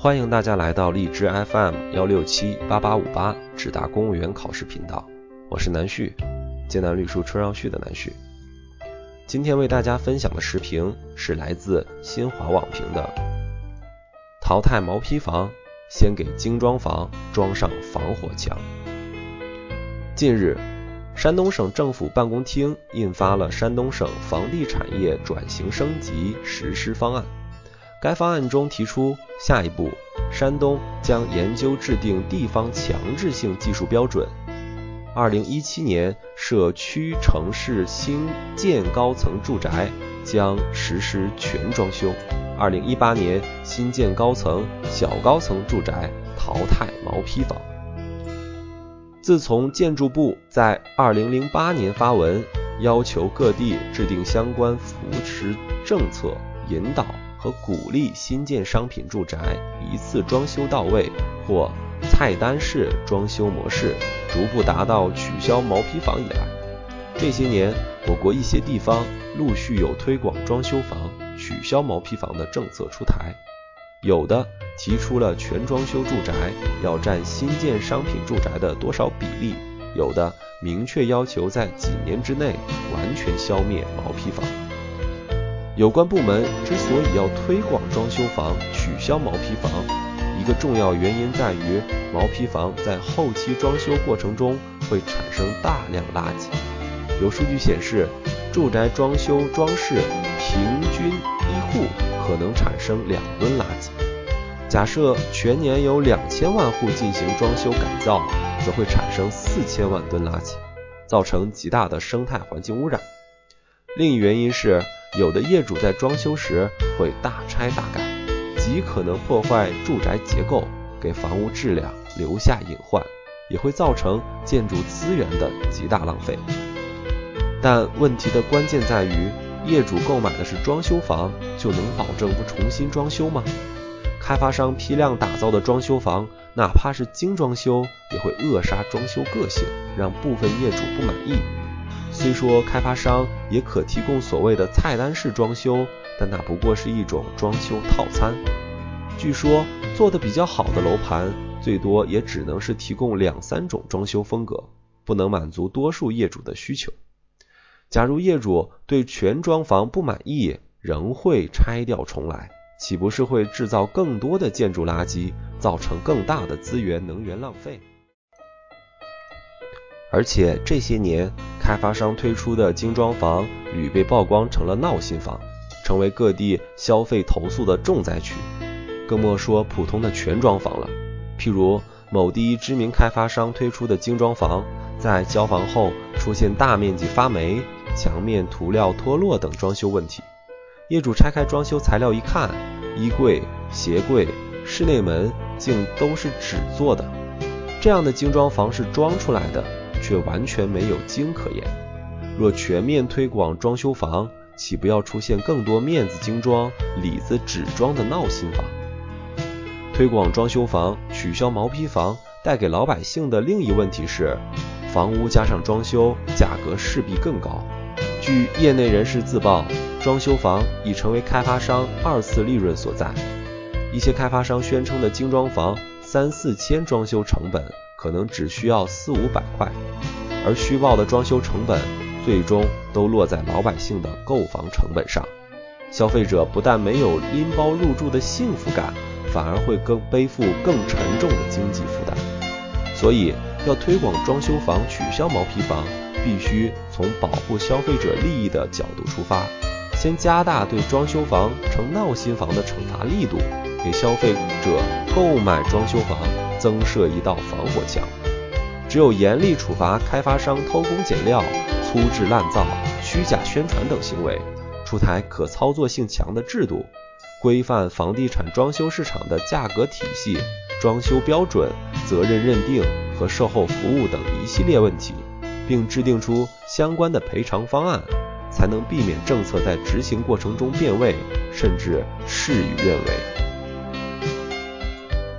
欢迎大家来到荔枝 FM 幺六七八八五八智达公务员考试频道，我是南旭，艰难绿树春绕旭的南旭。今天为大家分享的时评是来自新华网评的：淘汰毛坯房，先给精装房装上防火墙。近日，山东省政府办公厅印发了《山东省房地产业转型升级实施方案》。该方案中提出，下一步，山东将研究制定地方强制性技术标准。二零一七年，社区城市新建高层住宅将实施全装修；二零一八年，新建高层、小高层住宅淘汰毛坯房。自从建筑部在二零零八年发文，要求各地制定相关扶持政策，引导。和鼓励新建商品住宅一次装修到位或菜单式装修模式逐步达到取消毛坯房以来，这些年我国一些地方陆续有推广装修房、取消毛坯房的政策出台，有的提出了全装修住宅要占新建商品住宅的多少比例，有的明确要求在几年之内完全消灭毛坯房。有关部门之所以要推广装修房、取消毛坯房，一个重要原因在于毛坯房在后期装修过程中会产生大量垃圾。有数据显示，住宅装修装饰平均一户可能产生两吨垃圾。假设全年有两千万户进行装修改造，则会产生四千万吨垃圾，造成极大的生态环境污染。另一原因是。有的业主在装修时会大拆大改，极可能破坏住宅结构，给房屋质量留下隐患，也会造成建筑资源的极大浪费。但问题的关键在于，业主购买的是装修房，就能保证不重新装修吗？开发商批量打造的装修房，哪怕是精装修，也会扼杀装修个性，让部分业主不满意。虽说开发商也可提供所谓的菜单式装修，但那不过是一种装修套餐。据说做的比较好的楼盘，最多也只能是提供两三种装修风格，不能满足多数业主的需求。假如业主对全装房不满意，仍会拆掉重来，岂不是会制造更多的建筑垃圾，造成更大的资源能源浪费？而且这些年，开发商推出的精装房屡被曝光成了闹心房，成为各地消费投诉的重灾区。更莫说普通的全装房了。譬如某第一知名开发商推出的精装房，在交房后出现大面积发霉、墙面涂料脱落等装修问题。业主拆开装修材料一看，衣柜、鞋柜、室内门竟都是纸做的。这样的精装房是装出来的。却完全没有精可言。若全面推广装修房，岂不要出现更多面子精装、里子纸装的闹心房？推广装修房，取消毛坯房，带给老百姓的另一问题是，房屋加上装修，价格势必更高。据业内人士自曝，装修房已成为开发商二次利润所在。一些开发商宣称的精装房，三四千装修成本。可能只需要四五百块，而虚报的装修成本最终都落在老百姓的购房成本上。消费者不但没有拎包入住的幸福感，反而会更背负更沉重的经济负担。所以，要推广装修房、取消毛坯房，必须从保护消费者利益的角度出发，先加大对装修房成闹心房的惩罚力度，给消费者购买装修房。增设一道防火墙，只有严厉处罚开发商偷工减料、粗制滥造、虚假宣传等行为，出台可操作性强的制度，规范房地产装修市场的价格体系、装修标准、责任认定和售后服务等一系列问题，并制定出相关的赔偿方案，才能避免政策在执行过程中变味，甚至事与愿违。